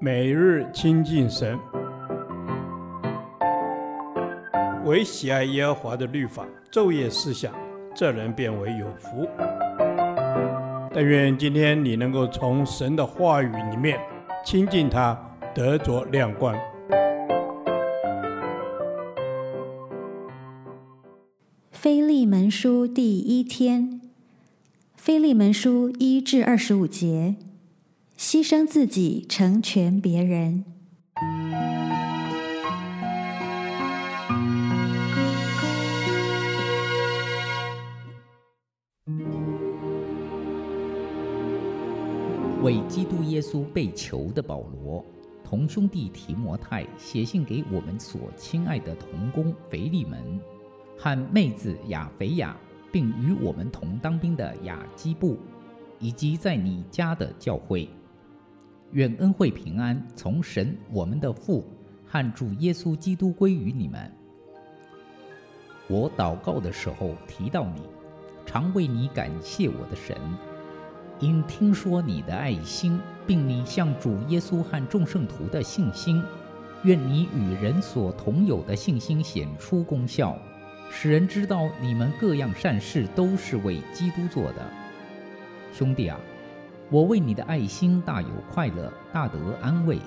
每日亲近神，唯喜爱耶和华的律法，昼夜思想，这人便为有福。但愿今天你能够从神的话语里面亲近他，得着亮光。腓利门书第一天，腓利门书一至二十五节。牺牲自己，成全别人。为基督耶稣被囚的保罗，同兄弟提摩太写信给我们所亲爱的同工腓利门和妹子亚腓亚，并与我们同当兵的亚基布，以及在你家的教会。愿恩惠平安从神我们的父和主耶稣基督归于你们。我祷告的时候提到你，常为你感谢我的神，因听说你的爱心，并你向主耶稣和众圣徒的信心。愿你与人所同有的信心显出功效，使人知道你们各样善事都是为基督做的。兄弟啊！我为你的爱心大有快乐，大得安慰，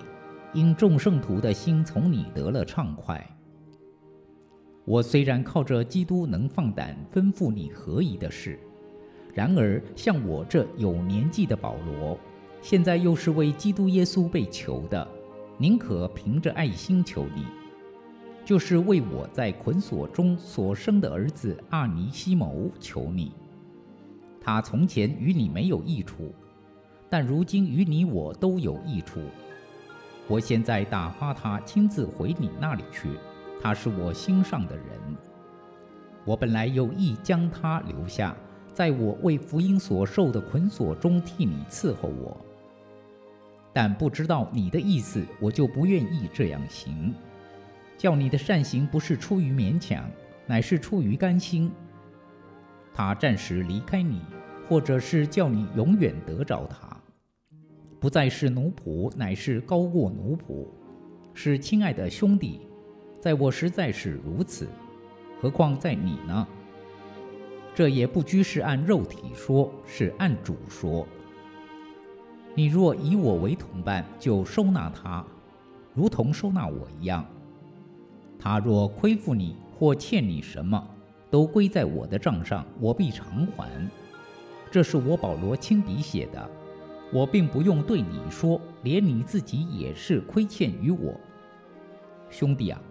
因众圣徒的心从你得了畅快。我虽然靠着基督能放胆吩咐你何宜的事，然而像我这有年纪的保罗，现在又是为基督耶稣被囚的，宁可凭着爱心求你，就是为我在捆锁中所生的儿子阿尼西谋求你。他从前与你没有益处。但如今与你我都有益处。我现在打发他亲自回你那里去，他是我心上的人。我本来有意将他留下，在我为福音所受的捆锁中替你伺候我。但不知道你的意思，我就不愿意这样行。叫你的善行不是出于勉强，乃是出于甘心。他暂时离开你，或者是叫你永远得着他。不再是奴仆，乃是高过奴仆，是亲爱的兄弟。在我实在是如此，何况在你呢？这也不拘是按肉体说，是按主说。你若以我为同伴，就收纳他，如同收纳我一样。他若亏负你或欠你什么，都归在我的账上，我必偿还。这是我保罗亲笔写的。我并不用对你说，连你自己也是亏欠于我，兄弟啊，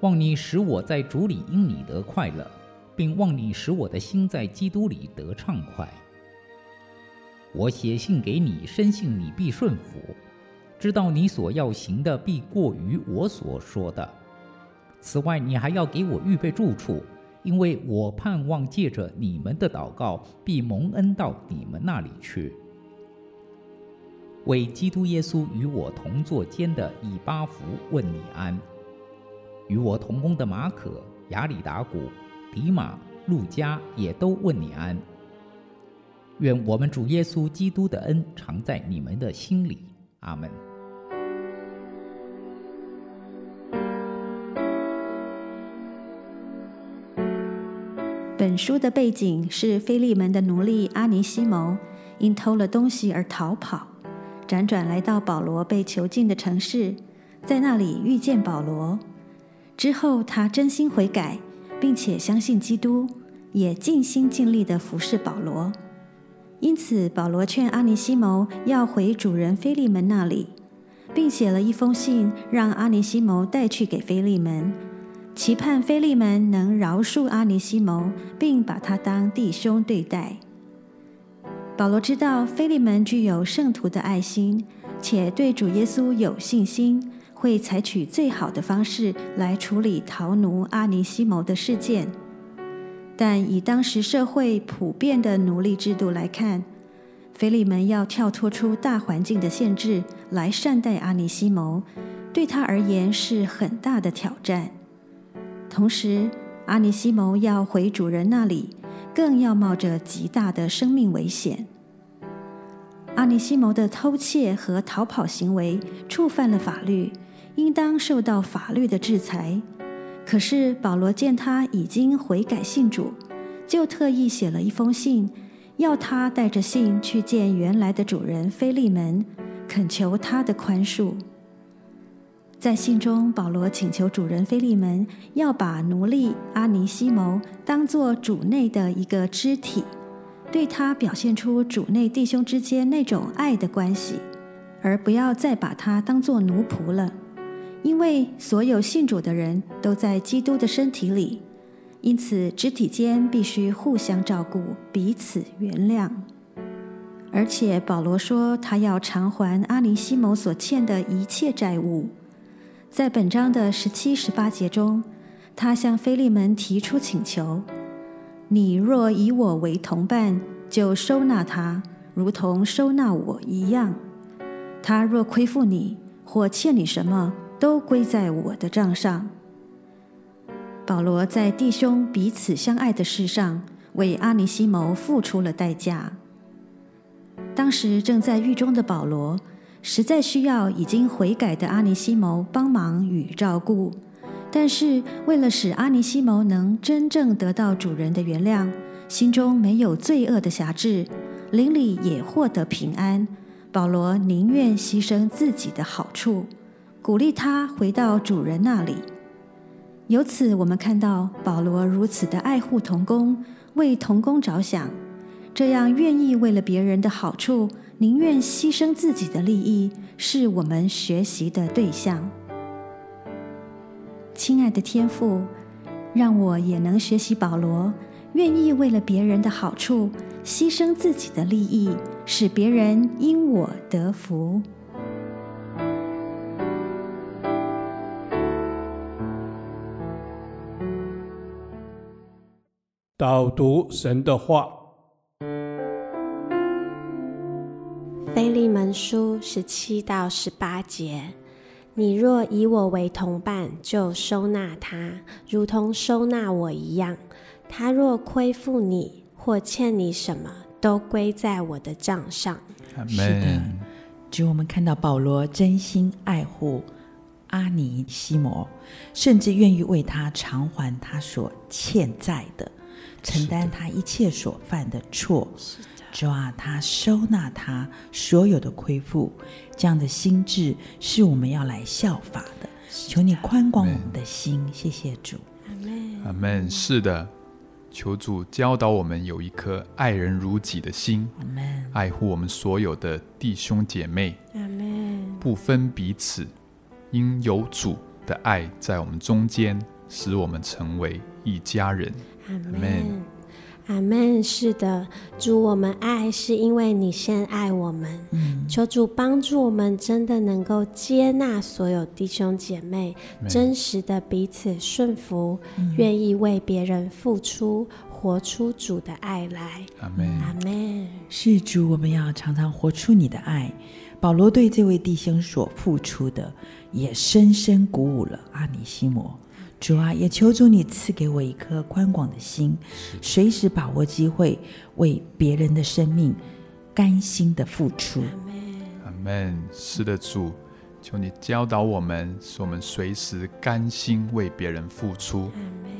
望你使我在主里因你得快乐，并望你使我的心在基督里得畅快。我写信给你，深信你必顺服，知道你所要行的必过于我所说的。此外，你还要给我预备住处，因为我盼望借着你们的祷告，必蒙恩到你们那里去。为基督耶稣与我同坐监的以巴弗问你安，与我同工的马可、亚里达古、迪马、路加也都问你安。愿我们主耶稣基督的恩常在你们的心里。阿门。本书的背景是菲利门的奴隶阿尼西蒙因偷了东西而逃跑。辗转来到保罗被囚禁的城市，在那里遇见保罗。之后，他真心悔改，并且相信基督，也尽心尽力地服侍保罗。因此，保罗劝阿尼西谋要回主人腓利门那里，并写了一封信，让阿尼西谋带去给腓利门，期盼腓利门能饶恕阿尼西谋，并把他当弟兄对待。保罗知道腓利门具有圣徒的爱心，且对主耶稣有信心，会采取最好的方式来处理逃奴阿尼西谋的事件。但以当时社会普遍的奴隶制度来看，腓利门要跳脱出大环境的限制来善待阿尼西谋，对他而言是很大的挑战。同时，阿尼西谋要回主人那里。更要冒着极大的生命危险。阿尼西谋的偷窃和逃跑行为触犯了法律，应当受到法律的制裁。可是保罗见他已经悔改信主，就特意写了一封信，要他带着信去见原来的主人菲利门，恳求他的宽恕。在信中，保罗请求主人菲利门要把奴隶阿尼西摩当作主内的一个肢体，对他表现出主内弟兄之间那种爱的关系，而不要再把他当作奴仆了。因为所有信主的人都在基督的身体里，因此肢体间必须互相照顾，彼此原谅。而且保罗说，他要偿还阿尼西摩所欠的一切债务。在本章的十七、十八节中，他向腓利门提出请求：“你若以我为同伴，就收纳他，如同收纳我一样。他若亏负你或欠你什么，都归在我的账上。”保罗在弟兄彼此相爱的事上，为阿尼西谋付出了代价。当时正在狱中的保罗，实在需要已经悔改的阿尼西谋帮忙与照顾，但是为了使阿尼西谋能真正得到主人的原谅，心中没有罪恶的辖制，邻里也获得平安，保罗宁愿牺牲自己的好处，鼓励他回到主人那里。由此，我们看到保罗如此的爱护童工，为童工着想，这样愿意为了别人的好处。宁愿牺牲自己的利益，是我们学习的对象。亲爱的天父，让我也能学习保罗，愿意为了别人的好处牺牲自己的利益，使别人因我得福。导读神的话。腓利门书十七到十八节：你若以我为同伴，就收纳他，如同收纳我一样。他若亏负你或欠你什么，都归在我的账上。是的，就我们看到保罗真心爱护阿尼西摩，甚至愿意为他偿还他所欠债的，承担他一切所犯的错。主啊，他收纳他所有的亏负，这样的心智是我们要来效法的。求你宽广我们的心，谢谢主。阿门。阿门。是的，求主教导我们有一颗爱人如己的心。阿门。爱护我们所有的弟兄姐妹。阿门。不分彼此，因有主的爱在我们中间，使我们成为一家人。阿门。阿门。是的，主，我们爱是因为你先爱我们。嗯，求主帮助我们，真的能够接纳所有弟兄姐妹，真实的彼此顺服，愿、嗯、意为别人付出，活出主的爱来。阿门。阿门。是主，我们要常常活出你的爱。保罗对这位弟兄所付出的，也深深鼓舞了阿尼西摩。主啊，也求主你赐给我一颗宽广的心，随时把握机会，为别人的生命甘心的付出。阿门。是的，主，求你教导我们，使我们随时甘心为别人付出，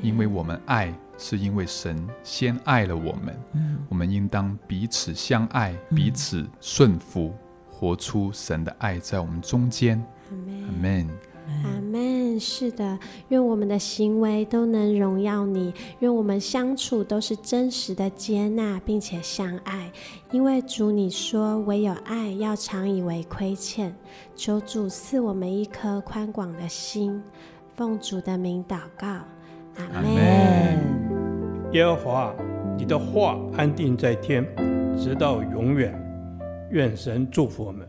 因为我们爱，是因为神先爱了我们。嗯，我们应当彼此相爱，彼此顺服，活出神的爱在我们中间。阿门。阿门。是的，愿我们的行为都能荣耀你，愿我们相处都是真实的接纳，并且相爱。因为主你说，唯有爱要常以为亏欠。求主赐我们一颗宽广的心，奉主的名祷告。阿门。耶和华，你的话安定在天，直到永远。愿神祝福我们。